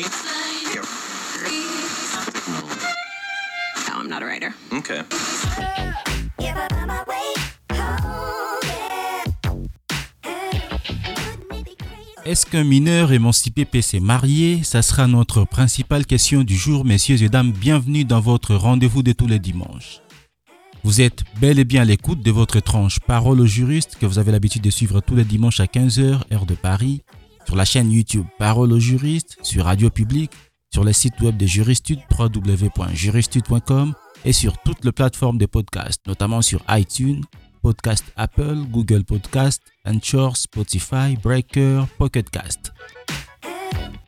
No, I'm not a writer. Okay. Est-ce qu'un mineur émancipé peut se marier? Ça sera notre principale question du jour, messieurs et dames. Bienvenue dans votre rendez-vous de tous les dimanches. Vous êtes bel et bien à l'écoute de votre tranche Parole aux juristes que vous avez l'habitude de suivre tous les dimanches à 15h, heure de Paris, sur la chaîne YouTube Parole aux juristes, sur Radio Public, sur le site web de Juristude www.juristude.com et sur toutes les plateformes de podcast, notamment sur iTunes, Podcast Apple, Google Podcast, Anchor, Spotify, Breaker, Pocket Cast.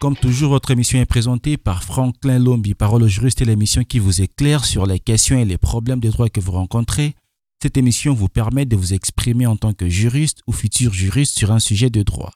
Comme toujours, votre émission est présentée par Franklin Lombi, Parole aux juristes et l'émission qui vous éclaire sur les questions et les problèmes de droit que vous rencontrez. Cette émission vous permet de vous exprimer en tant que juriste ou futur juriste sur un sujet de droit.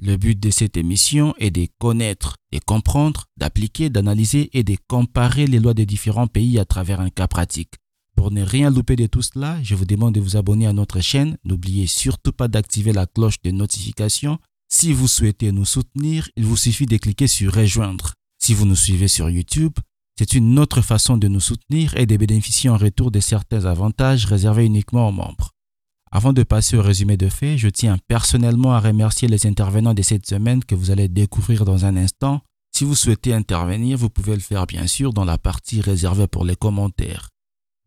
Le but de cette émission est de connaître, de comprendre, d'appliquer, d'analyser et de comparer les lois des différents pays à travers un cas pratique. Pour ne rien louper de tout cela, je vous demande de vous abonner à notre chaîne. N'oubliez surtout pas d'activer la cloche de notification. Si vous souhaitez nous soutenir, il vous suffit de cliquer sur Rejoindre. Si vous nous suivez sur YouTube, c'est une autre façon de nous soutenir et de bénéficier en retour de certains avantages réservés uniquement aux membres. Avant de passer au résumé de faits, je tiens personnellement à remercier les intervenants de cette semaine que vous allez découvrir dans un instant. Si vous souhaitez intervenir, vous pouvez le faire bien sûr dans la partie réservée pour les commentaires.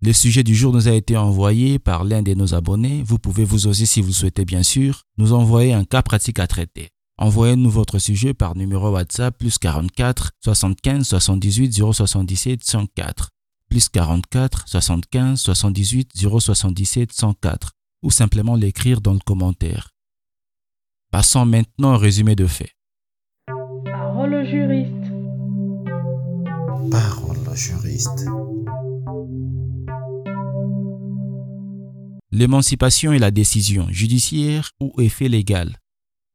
Le sujet du jour nous a été envoyé par l'un de nos abonnés. Vous pouvez vous aussi, si vous souhaitez bien sûr, nous envoyer un cas pratique à traiter. Envoyez-nous votre sujet par numéro WhatsApp plus 44 75 78 077 104 plus 44 75 78 077 104 ou simplement l'écrire dans le commentaire. Passons maintenant au résumé de faits. Parole au juriste. Parole au juriste. L'émancipation est la décision judiciaire ou effet légal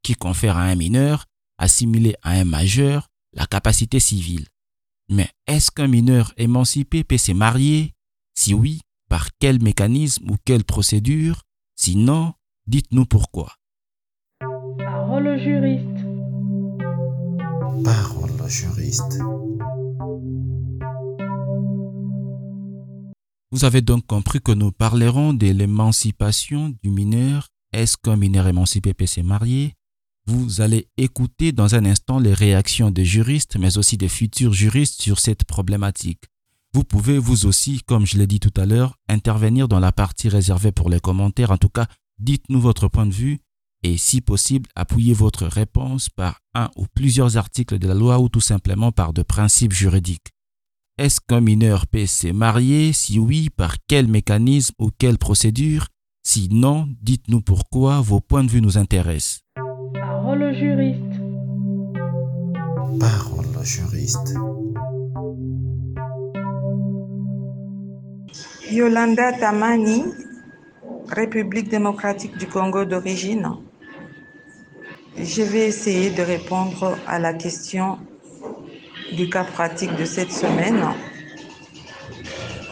qui confère à un mineur, assimilé à un majeur, la capacité civile. Mais est-ce qu'un mineur émancipé peut se marier? Si oui, par quel mécanisme ou quelle procédure? Sinon, dites-nous pourquoi. Parole au juriste. Parole au juriste. Vous avez donc compris que nous parlerons de l'émancipation du mineur. Est-ce qu'un mineur émancipé peut se marier? Vous allez écouter dans un instant les réactions des juristes, mais aussi des futurs juristes sur cette problématique. Vous pouvez vous aussi, comme je l'ai dit tout à l'heure, intervenir dans la partie réservée pour les commentaires. En tout cas, dites-nous votre point de vue et si possible, appuyez votre réponse par un ou plusieurs articles de la loi ou tout simplement par de principes juridiques. Est-ce qu'un mineur peut se marier? Si oui, par quel mécanisme ou quelle procédure? Si non, dites-nous pourquoi vos points de vue nous intéressent. Parole au juriste. Parole au juriste. Yolanda Tamani, République démocratique du Congo d'origine. Je vais essayer de répondre à la question du cas pratique de cette semaine.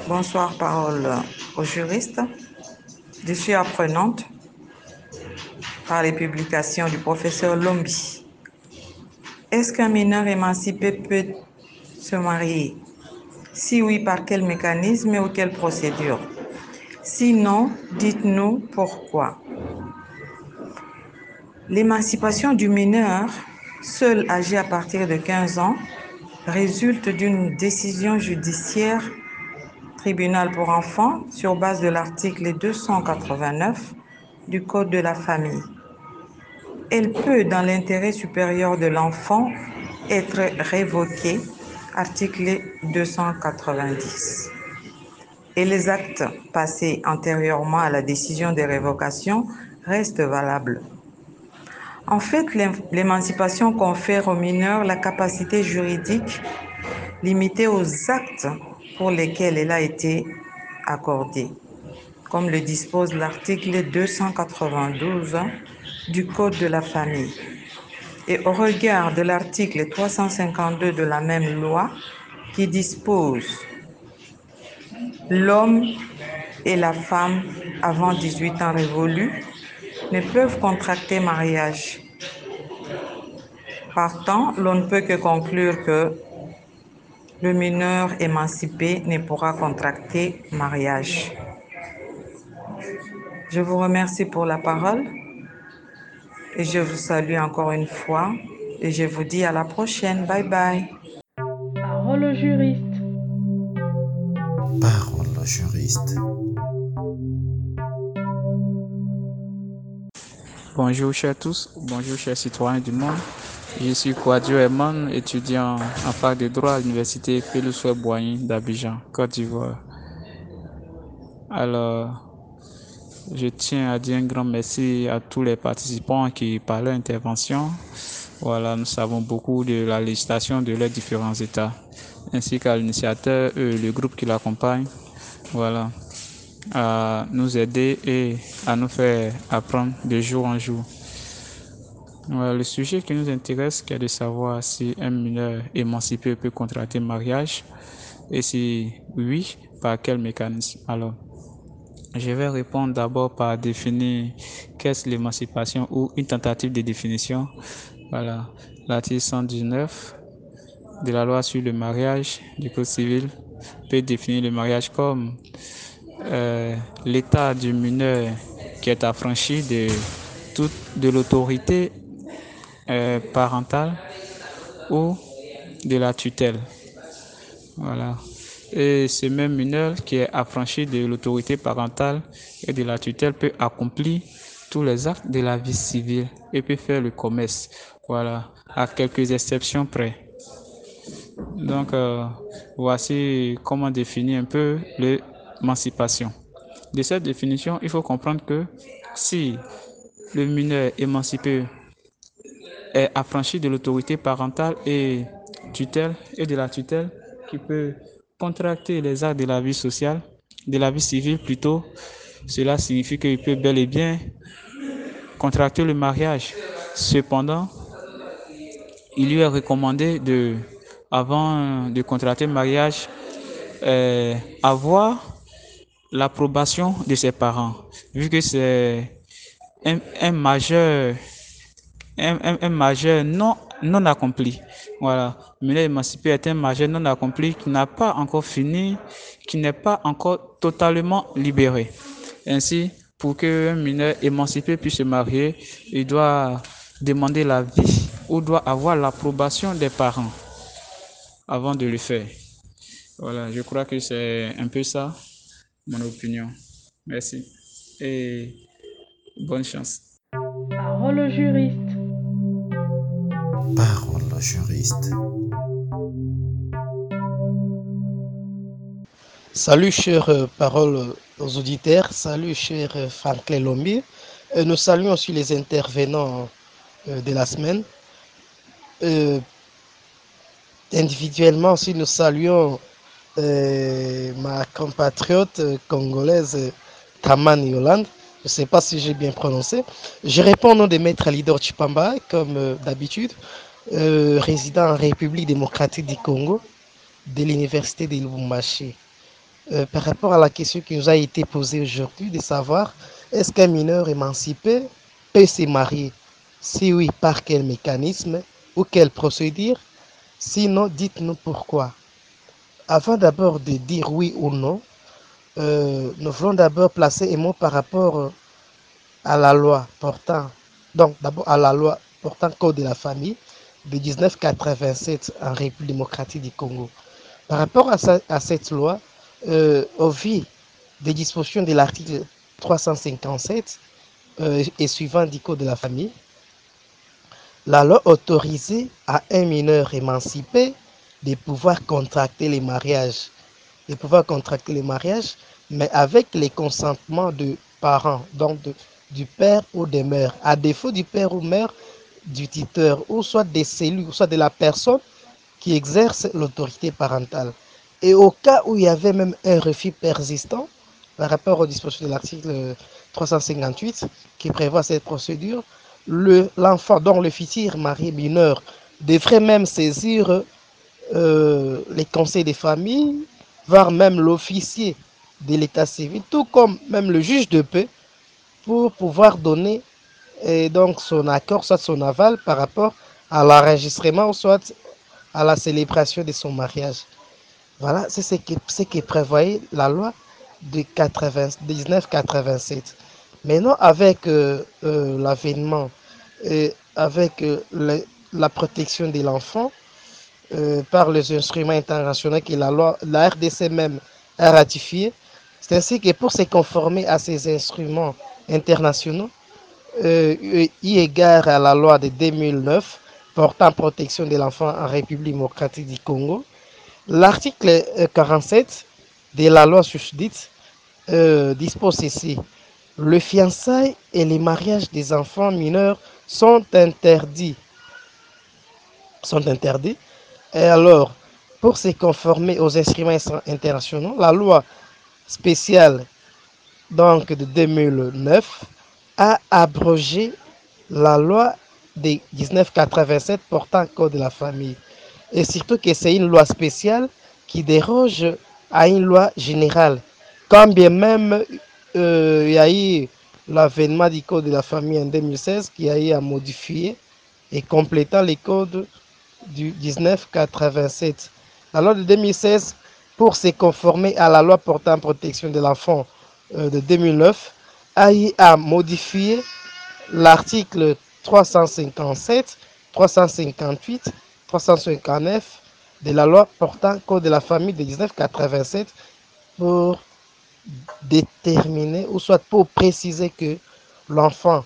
Bonsoir, parole aux juristes. Je suis apprenante par les publications du professeur Lombi. Est-ce qu'un mineur émancipé peut se marier? Si oui, par quel mécanisme ou quelle procédure? Sinon, dites-nous pourquoi. L'émancipation du mineur, seul âgé à partir de 15 ans, résulte d'une décision judiciaire tribunal pour enfants sur base de l'article 289 du Code de la famille. Elle peut, dans l'intérêt supérieur de l'enfant, être révoquée, article 290. Et les actes passés antérieurement à la décision de révocation restent valables. En fait, l'émancipation confère aux mineurs la capacité juridique limitée aux actes pour lesquels elle a été accordée, comme le dispose l'article 292 du Code de la famille. Et au regard de l'article 352 de la même loi qui dispose l'homme et la femme avant 18 ans révolus ne peuvent contracter mariage. Partant, l'on ne peut que conclure que le mineur émancipé ne pourra contracter mariage. Je vous remercie pour la parole et je vous salue encore une fois et je vous dis à la prochaine. Bye bye. Parole au juriste. Parole au juriste. Bonjour chers tous, bonjour chers citoyens du monde. Je suis Kouadio Eman, étudiant en fac de droit à l'université Félix Boigny d'Abidjan, Côte d'Ivoire. Alors, je tiens à dire un grand merci à tous les participants qui, par leur intervention, voilà, nous savons beaucoup de la législation de leurs différents États, ainsi qu'à l'initiateur et le groupe qui l'accompagne, voilà, à nous aider et à nous faire apprendre de jour en jour. Voilà, le sujet qui nous intéresse, qui est de savoir si un mineur émancipé peut contracter mariage et si oui, par quel mécanisme. Alors, je vais répondre d'abord par définir qu'est-ce l'émancipation ou une tentative de définition. Voilà, l'article 119 de la loi sur le mariage du Code civil peut définir le mariage comme euh, l'état du mineur qui est affranchi de toute de l'autorité euh, parentale ou de la tutelle. Voilà. Et ce même mineur qui est affranchi de l'autorité parentale et de la tutelle peut accomplir tous les actes de la vie civile et peut faire le commerce. Voilà, à quelques exceptions près. Donc, euh, voici comment définir un peu l'émancipation. De cette définition, il faut comprendre que si le mineur émancipé est affranchi de l'autorité parentale et tutelle et de la tutelle qui peut contracter les actes de la vie sociale, de la vie civile plutôt, cela signifie qu'il peut bel et bien contracter le mariage. Cependant, il lui est recommandé de, avant de contracter le mariage, euh, avoir l'approbation de ses parents, vu que c'est un, majeur, un, un majeur non, non accompli. Voilà. Mineur émancipé est un majeur non accompli qui n'a pas encore fini, qui n'est pas encore totalement libéré. Ainsi, pour qu'un mineur émancipé puisse se marier, il doit demander l'avis ou doit avoir l'approbation des parents avant de le faire. Voilà, je crois que c'est un peu ça, mon opinion. Merci. Et bonne chance. Parole juriste. Parole juriste. Salut chers euh, paroles aux auditeurs, salut cher euh, Franklin Lombier. Euh, nous saluons aussi les intervenants de la semaine. Individuellement aussi, nous saluons ma compatriote congolaise euh, Taman Yolande. Je ne sais pas si j'ai bien prononcé. Je réponds au nom de Maître Lidor Chipamba, comme euh, d'habitude, euh, résident en République démocratique du Congo, de l'Université de Lubumbashi. Euh, par rapport à la question qui nous a été posée aujourd'hui, de savoir est-ce qu'un mineur émancipé peut se marier? Si oui, par quel mécanisme ou quelle procédure? Sinon, dites-nous pourquoi. Avant d'abord de dire oui ou non, euh, nous voulons d'abord placer un mot par rapport euh, à la loi portant, donc d'abord à la loi portant code de la famille de 1987 en République démocratique du Congo. Par rapport à, cette loi, euh, au vu des dispositions de l'article 357 euh, et suivant du code de la famille, la loi autorisait à un mineur émancipé de pouvoir contracter les mariages, de pouvoir contracter les mariages, mais avec les consentements de parents, donc du père ou des mères, à défaut du père ou mère, du tuteur, ou soit des cellules, ou soit de la personne qui exerce l'autorité parentale. Et au cas où il y avait même un refus persistant, par rapport aux dispositions de l'article 358 qui prévoit cette procédure, le- l'enfant dont le futur mari mineur devrait même saisir euh, les conseils des familles, voire même l'officier de l'état civil, tout comme même le juge de paix, pour pouvoir donner euh, donc son accord, soit son aval par rapport à l'enregistrement soit à la célébration de son mariage. Voilà, c'est ce que, ce prévoyait la loi de 1987. Maintenant, avec euh, euh, l'avènement et avec euh, le- la protection de l'enfant euh, par les instruments internationaux que la loi, la RDC même a ratifié, c'est ainsi que pour se conformer à ces instruments internationaux, euh, eu égard à la loi de 2009 portant protection de l'enfant en République démocratique du Congo, l'article euh, 47 de la loi susdite euh, dispose ceci. Le fiançailles et les mariages des enfants mineurs. Sont interdits. Et alors, pour se conformer aux instruments internationaux, la loi spéciale donc de 2009 a abrogé la loi de 1987 portant code de la famille. Et surtout que c'est une loi spéciale qui déroge à une loi générale. Quand bien même euh, il y a eu l'avènement du code de la famille en 2016 qui a eu à modifier et complétant les codes du 1987. La loi de 2016, pour se conformer à la loi portant protection de l'enfant euh, de 2009, a modifier l'article 357, 358, 359 de la loi portant code de la famille de 1987 pour déterminer ou soit pour préciser que l'enfant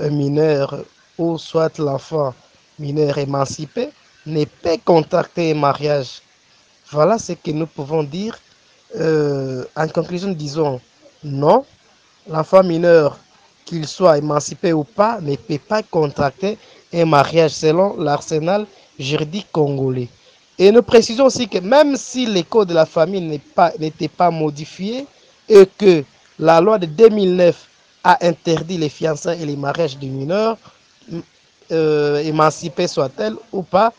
mineur ou soit l'enfant mineur émancipé ne peut contracter un mariage. Voilà ce que nous pouvons dire. Euh, en conclusion, disons non, l'enfant mineur, qu'il soit émancipé ou pas, ne peut pas contracter un mariage selon l'arsenal juridique congolais. Et nous précisons aussi que même si les codes de la famille n'est pas- pas, modifiés et que la loi de 2009 a interdit les fiançailles et les mariages des mineurs, euh, émancipés soit-elle ou pas,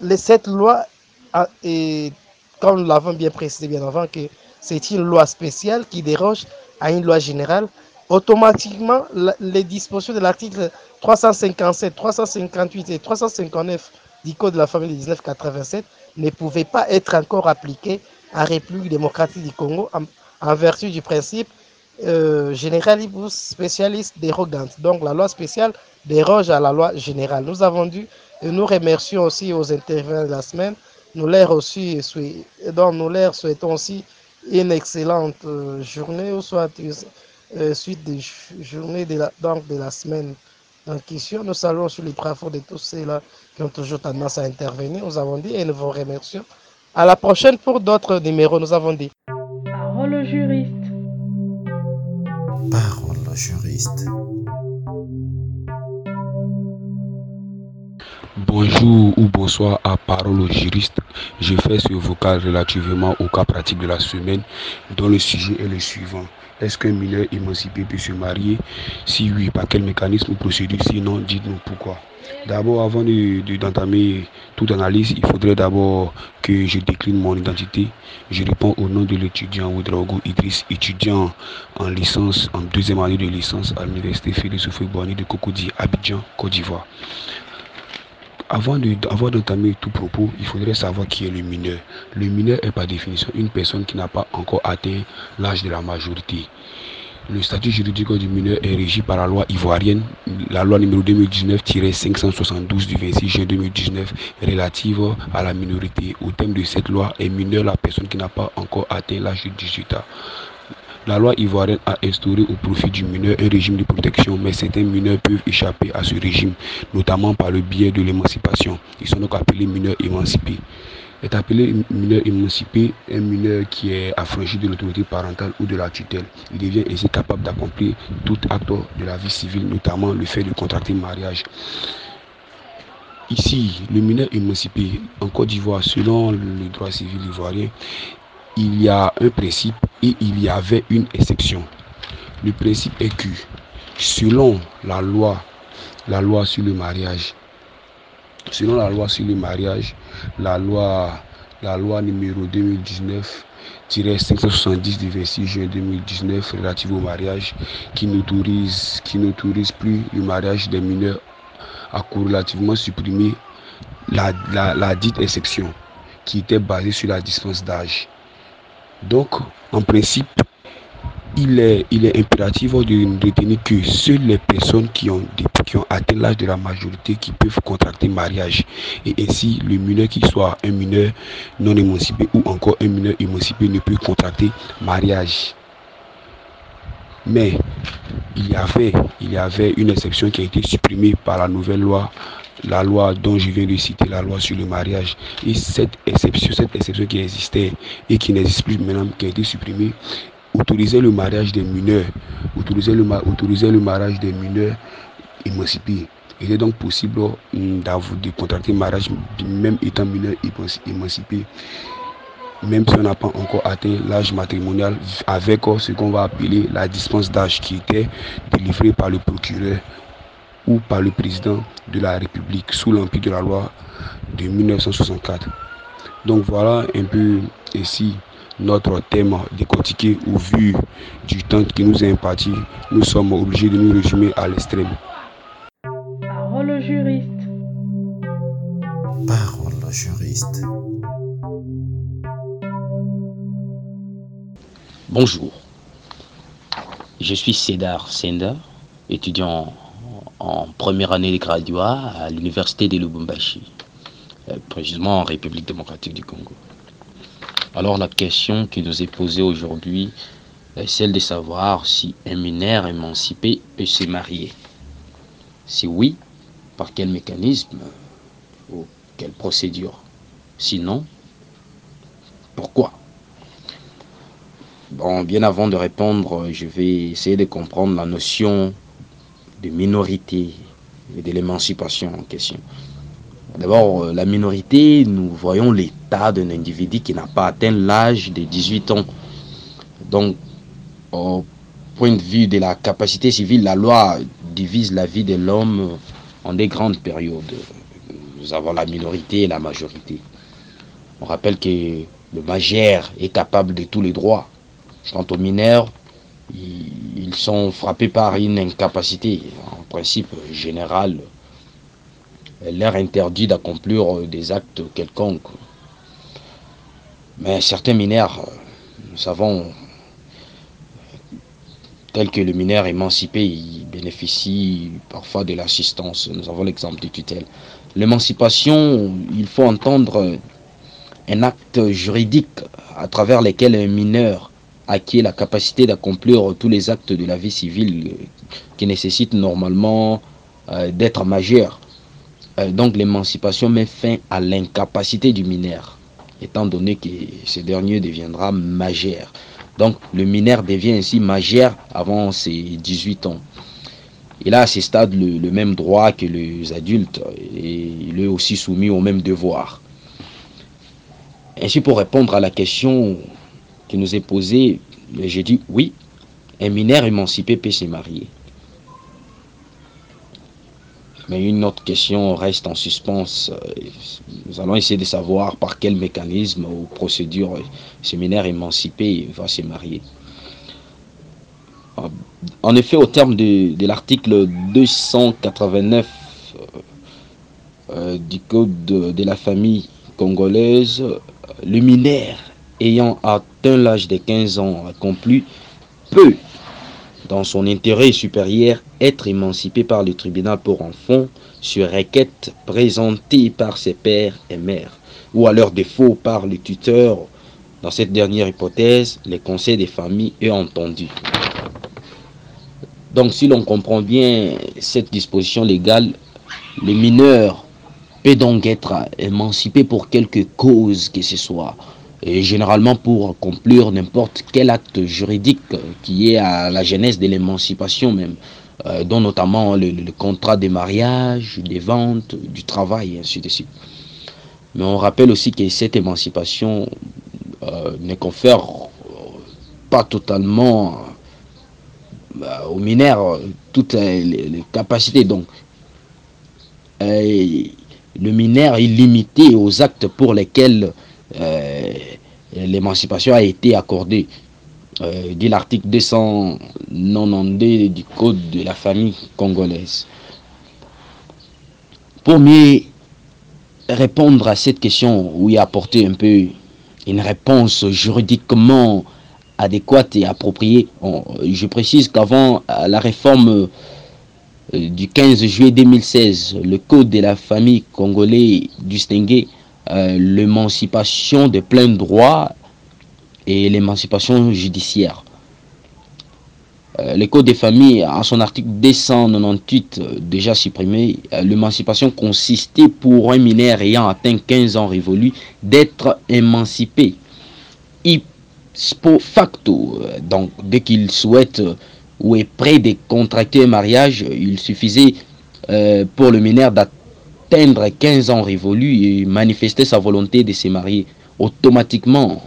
les- cette loi, a- et comme nous l'avons bien précisé bien avant, que c'est une loi spéciale qui déroge à une loi générale, automatiquement, la- les dispositions de l'article 357, 358 et 359 du Code de la famille de 1987 ne pouvaient pas être encore appliquées en République démocratique du Congo en vertu du principe euh, specialis dérogante. Donc la loi spéciale déroge à la loi générale. Nous avons dû, et nous remercions aussi aux intervenants de la semaine, nous leur donc nous leur souhaitons aussi une excellente euh, journée, ou soit euh, suite des journées de la, donc de la semaine en question. Nous saluons sur les travaux de tous ceux-là qui ont toujours tendance à intervenir. Nous avons dit et nous vous remercions. À la prochaine pour d'autres numéros, nous avons dit. Parole juriste. Juriste. Bonjour ou bonsoir à Parole au juriste. Je fais ce vocal relativement au cas pratique de la semaine dont le sujet est le suivant. Est-ce qu'un mineur émancipé peut se marier? Si oui, par quel mécanisme ou procédure? Sinon, dites-nous pourquoi. D'abord, avant de- de- d'entamer toute analyse, il faudrait d'abord que je décline mon identité. Je réponds au nom de l'étudiant Ouedraogo Idriss, étudiant en licence, en deuxième année de licence à l'université Félix Houphouët-Boigny de Cocody, Abidjan, Côte d'Ivoire. Avant d'entamer tout propos, il faudrait savoir qui est le mineur. Le mineur est par définition une personne qui n'a pas encore atteint l'âge de la majorité. Le statut juridique du mineur est régi par la loi ivoirienne, la loi numéro 2019-572 du 26 juin 2019 relative à la minorité. Au thème de cette loi est mineur la personne qui n'a pas encore atteint l'âge de 18 ans. La loi ivoirienne a instauré au profit du mineur un régime de protection, mais certains mineurs peuvent échapper à ce régime, notamment par le biais de l'émancipation. Ils sont donc appelés mineurs émancipés. Est appelé mineur émancipé un mineur qui est affranchi de l'autorité parentale ou de la tutelle. Il devient ainsi capable d'accomplir tout acte de la vie civile, notamment le fait de contracter mariage. Ici, le mineur émancipé en Côte d'Ivoire, selon le droit civil ivoirien, il y a un principe et il y avait une exception. Le principe est que, selon la loi, la loi sur le mariage, selon la loi sur le mariage, la loi, la loi numéro 2019-570 du 26 juin 2019 relative au mariage, qui n'autorise, qui n'autorise plus le mariage des mineurs a corrélativement supprimé la, la dite exception qui était basée sur la distance d'âge. Donc, en principe, il est, impératif de retenir que seules les personnes qui ont, qui ont atteint l'âge de la majorité qui peuvent contracter mariage. Et ainsi, le mineur qui soit un mineur non émancipé ou encore un mineur émancipé ne peut contracter mariage. Mais il y avait, il y avait une exception qui a été supprimée par la nouvelle loi la loi dont je viens de citer, la loi sur le mariage. Et cette exception, cette exception qui existait et qui n'existe plus maintenant, qui a été supprimée, autoriser le mariage des mineurs, autoriser le, mariage des mineurs émancipés. Il est donc possible d'avoir de contracter mariage même étant mineur émancipé, même si on n'a pas encore atteint l'âge matrimonial avec ce qu'on va appeler la dispense d'âge qui était délivrée par le procureur ou par le président de la République sous l'empire de la loi de 1964. Donc voilà un peu ici notre thème décortiqué au vu du temps qui nous est imparti, nous sommes obligés de nous résumer à l'extrême. Parole juriste. Parole juriste. Bonjour. Je suis Cédar Senda, étudiant en première année de graduat à l'université de Lubumbashi, euh, précisément en République démocratique du Congo. Alors la question qui nous est posée aujourd'hui est celle de savoir si un mineur émancipé peut se marier. Si oui, par quel mécanisme ou quelle procédure? Sinon, pourquoi? Bon, bien avant de répondre, je vais essayer de comprendre la notion de minorité et de l'émancipation en question. D'abord, euh, la minorité, nous voyons l'état d'un individu qui n'a pas atteint l'âge de 18 ans. Donc, au point de vue de la capacité civile, la loi divise la vie de l'homme en des grandes périodes. Nous avons la minorité et la majorité. On rappelle que le majeur est capable de tous les droits. Quant aux mineurs, ils sont frappés par une incapacité, en principe général, leur interdit d'accomplir des actes quelconques. Mais certains mineurs, nous savons, tels que le mineur émancipé, ils bénéficient parfois de l'assistance. Nous avons l'exemple des tutelles. L'émancipation, il faut entendre un acte juridique à travers lequel un mineur acquiert la capacité d'accomplir tous les actes de la vie civile qui nécessitent normalement euh, d'être majeur. Euh, donc l'émancipation met fin à l'incapacité du mineur, étant donné que ce dernier deviendra majeur. Donc le mineur devient ainsi majeur avant ses 18 ans. Il a à ce stade le, même droit que les adultes et il est aussi soumis aux mêmes devoirs. Ainsi pour répondre à la question qui nous est posée, j'ai dit oui, un mineur émancipé peut se marier. Mais une autre question reste en suspens. Nous allons essayer de savoir par quel mécanisme ou procédure ce mineur émancipé va se marier. En effet, au terme de, l'article 289 euh, du Code de, de, la famille congolaise, le mineur ayant atteint l'âge de 15 ans accompli peut dans son intérêt supérieur, être émancipé par le tribunal pour enfants sur requête présentée par ses pères et mères, ou à leur défaut par le tuteur. Dans cette dernière hypothèse, les conseils des familles est entendu. Donc si l'on comprend bien cette disposition légale, les mineurs peut donc être émancipé pour quelque cause que ce soit, et généralement pour accomplir n'importe quel acte juridique qui est à la genèse de l'émancipation même, euh, dont notamment le, contrat de mariage, des ventes, du travail, et ainsi de suite. Mais on rappelle aussi que cette émancipation euh, ne confère pas totalement euh, aux mineurs toutes les, capacités. Donc, le mineur est limité aux actes pour lesquels euh, l'émancipation a été accordée. Euh, dit l'article 292 du Code de la famille congolaise. Pour mieux répondre à cette question, oui, apporter un peu une réponse juridiquement adéquate et appropriée, je précise qu'avant la réforme du 15 juillet 2016, le Code de la famille congolais distinguait euh, l'émancipation de plein droit et l'émancipation judiciaire. Euh, le Code des familles, en son article 298, euh, déjà supprimé, l'émancipation consistait pour un mineur ayant atteint 15 ans révolu d'être émancipé. Ipso facto, donc dès qu'il souhaite ou est prêt de contracter un mariage, il suffisait pour le mineur d'atteindre 15 ans révolus et manifester sa volonté de se marier. Automatiquement,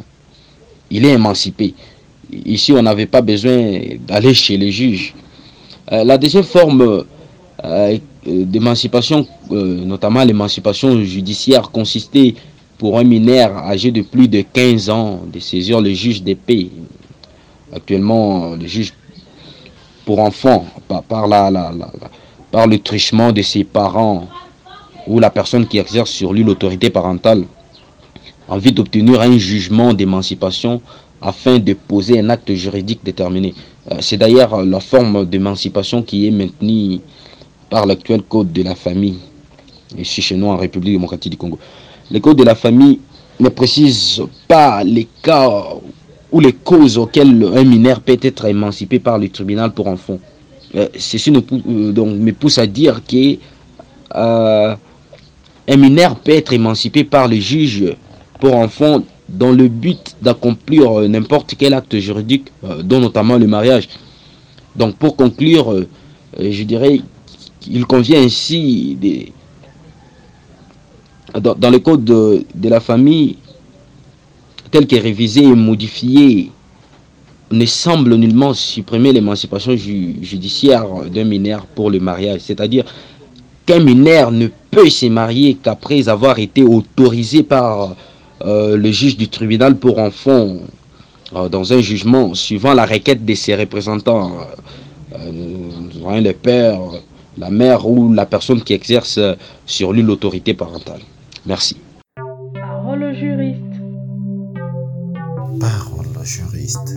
il est émancipé. Ici, on n'avait pas besoin d'aller chez les juges. Euh, la deuxième forme euh, d'émancipation, euh, notamment l'émancipation judiciaire, consistait pour un mineur âgé de plus de 15 ans de saisir le juge d'épée. Actuellement, le juge pour enfants, par, par, le trichement de ses parents ou la personne qui exerce sur lui l'autorité parentale, envie d'obtenir un jugement d'émancipation afin de poser un acte juridique déterminé. C'est d'ailleurs la forme d'émancipation qui est maintenue par l'actuel code de la famille, ici chez nous en République démocratique du Congo. Le code de la famille ne précise pas les cas ou les causes auxquelles un mineur peut être émancipé par le tribunal pour enfants. Euh, ceci euh, me pousse à dire que euh, un mineur peut être émancipé par le juge pour enfants dans le but d'accomplir n'importe quel acte juridique, dont notamment le mariage. Donc pour conclure, je dirais qu'il convient ainsi dans, le code de, la famille tel qu'est révisé et modifié ne semble nullement supprimer l'émancipation ju judiciaire d'un mineur pour le mariage. C'est-à-dire qu'un mineur ne peut se marier qu'après avoir été autorisé par euh, le juge du tribunal pour enfants euh, dans un jugement suivant la requête de ses représentants, euh, le père, la mère ou la personne qui exerce sur lui l'autorité parentale. Merci. Parole au juriste. Parole au juriste.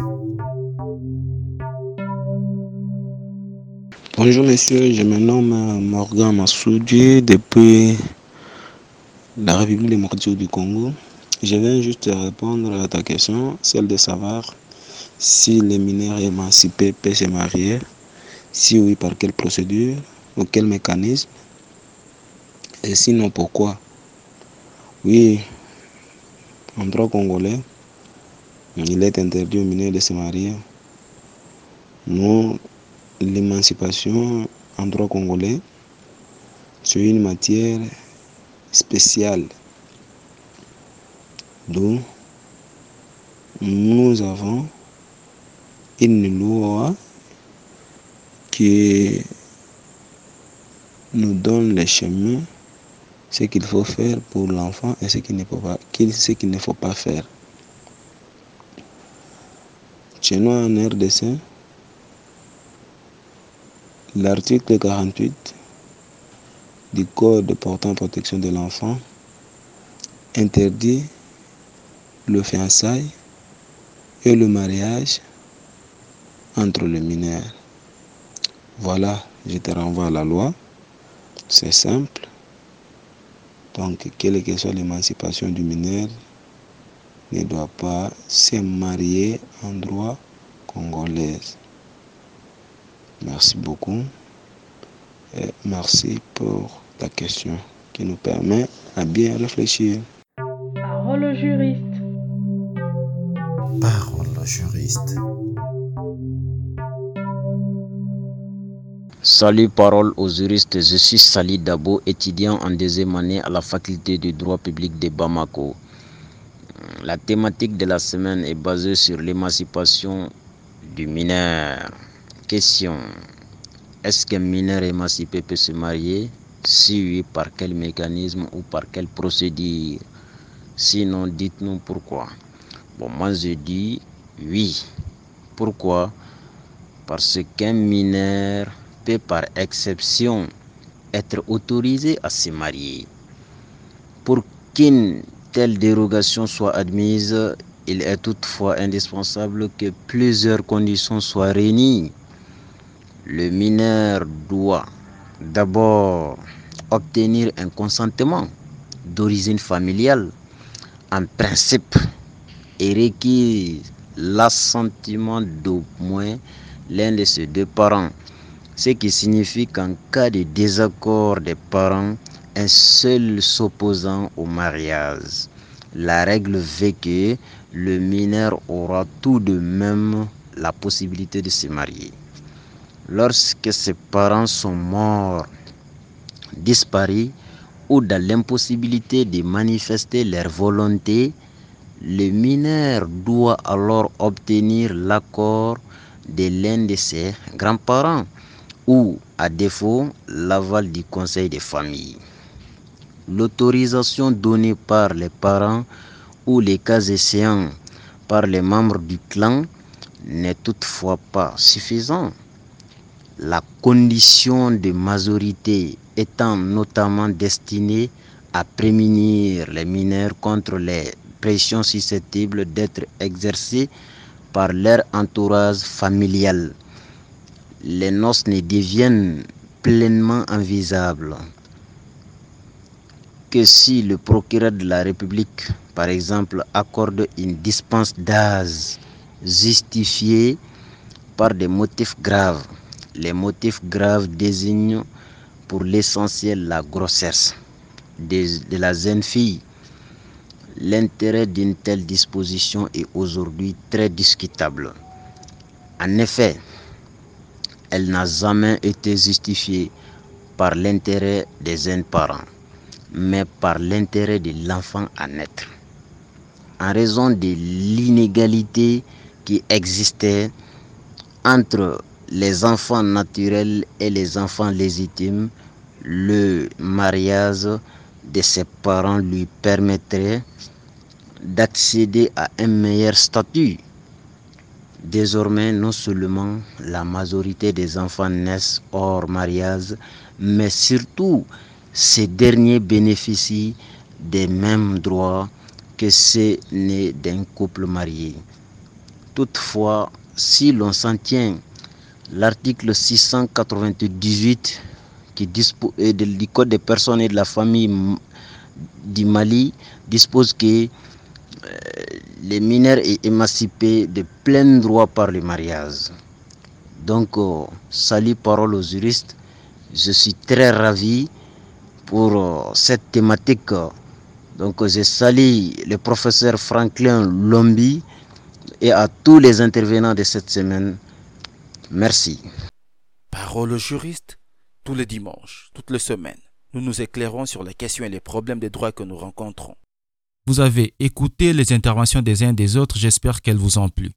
Bonjour monsieur, je me nomme Morgan Massoudi depuis la République démocratique du Congo. Je viens juste répondre à ta question, celle de savoir si les mineurs émancipés peuvent se marier, si oui, par quelle procédure ou quel mécanisme, et sinon pourquoi. Oui, en droit congolais, il est interdit aux mineurs de se marier. L'émancipation en droit congolais, c'est une matière spéciale. Donc, nous avons une loi qui nous donne les chemins, ce qu'il faut faire pour l'enfant et ce qu'il ne ce qu'il ne faut pas faire. Chez nous en RDC, l'article 48 du Code portant protection de l'enfant interdit le fiançailles et le mariage entre les mineurs. Voilà, je te renvoie à la loi. C'est simple. Donc, quelle que soit l'émancipation du mineur, ne doit pas se marier en droit congolais. Merci beaucoup. Et merci pour ta question qui nous permet à bien réfléchir. Parole au juriste. Parole au juriste. Salut, parole aux juristes. Je suis Sali Dabo, étudiant en deuxième année à la faculté de droit public de Bamako. La thématique de la semaine est basée sur l'émancipation du mineur. Question. Est-ce qu'un mineur émancipé peut se marier? Si oui, par quel mécanisme ou par quelle procédure? Sinon, dites-nous pourquoi. Bon, moi je dis oui. Pourquoi? Parce qu'un mineur peut par exception être autorisés à se marier. Pour qu'une telle dérogation soit admise, il est toutefois indispensable que plusieurs conditions soient réunies. Le mineur doit d'abord obtenir un consentement d'origine familiale. En principe, et requiert l'assentiment d'au moins l'un de ses deux parents, ce qui signifie qu'en cas de désaccord des parents, un seul s'opposant au mariage. La règle veut que le mineur aura tout de même la possibilité de se marier. Lorsque ses parents sont morts, disparus ou dans l'impossibilité de manifester leur volonté, le mineur doit alors obtenir l'accord de l'un de ses grands-parents ou, à défaut, l'aval du conseil de famille. L'autorisation donnée par les parents ou les cas échéants par les membres du clan n'est toutefois pas suffisant. La condition de majorité étant notamment destinée à prémunir les mineurs contre les pressions susceptibles d'être exercées par leur entourage familial. Les noces ne deviennent pleinement envisageables que si le procureur de la République, par exemple, accorde une dispense d'âge justifiée par des motifs graves. Les motifs graves désignent pour l'essentiel la grossesse de, la jeune fille. L'intérêt d'une telle disposition est aujourd'hui très discutable. En effet, elle n'a jamais été justifiée par l'intérêt des jeunes parents, mais par l'intérêt de l'enfant à naître. En raison de l'inégalité qui existait entre les enfants naturels et les enfants légitimes, le mariage de ses parents lui permettrait d'accéder à un meilleur statut. Désormais, non seulement la majorité des enfants naissent hors mariage, mais surtout ces derniers bénéficient des mêmes droits que ceux nés d'un couple marié. Toutefois, si l'on s'en tient, l'article 698 qui du Code des personnes et de la famille du Mali dispose que les mineurs est émancipé de plein droit par le mariage. Donc, euh, salut parole aux juristes. Je suis très ravi pour euh, cette thématique. Donc, je salue le professeur Franklin Lombi et à tous les intervenants de cette semaine. Merci. Parole aux juristes, tous les dimanches, toutes les semaines. Nous nous éclairons sur les questions et les problèmes des droits que nous rencontrons. Vous avez écouté les interventions des uns et des autres, j'espère qu'elles vous ont plu.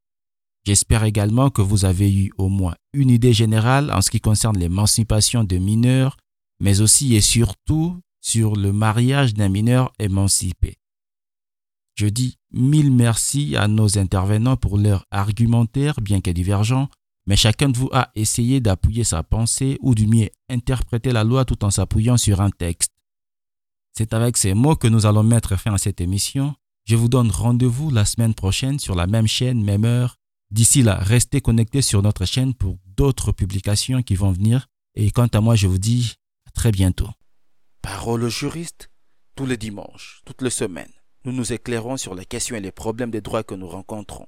J'espère également que vous avez eu au moins une idée générale en ce qui concerne l'émancipation de mineurs, mais aussi et surtout sur le mariage d'un mineur émancipé. Je dis mille merci à nos intervenants pour leur argumentaire, bien que divergent, mais chacun de vous a essayé d'appuyer sa pensée ou du mieux interpréter la loi tout en s'appuyant sur un texte. C'est avec ces mots que nous allons mettre fin à cette émission. Je vous donne rendez-vous la semaine prochaine sur la même chaîne, même heure. D'ici là, restez connectés sur notre chaîne pour d'autres publications qui vont venir. Et quant à moi, je vous dis à très bientôt. Parole aux juristes, tous les dimanches, toutes les semaines, nous nous éclairons sur les questions et les problèmes des droits que nous rencontrons.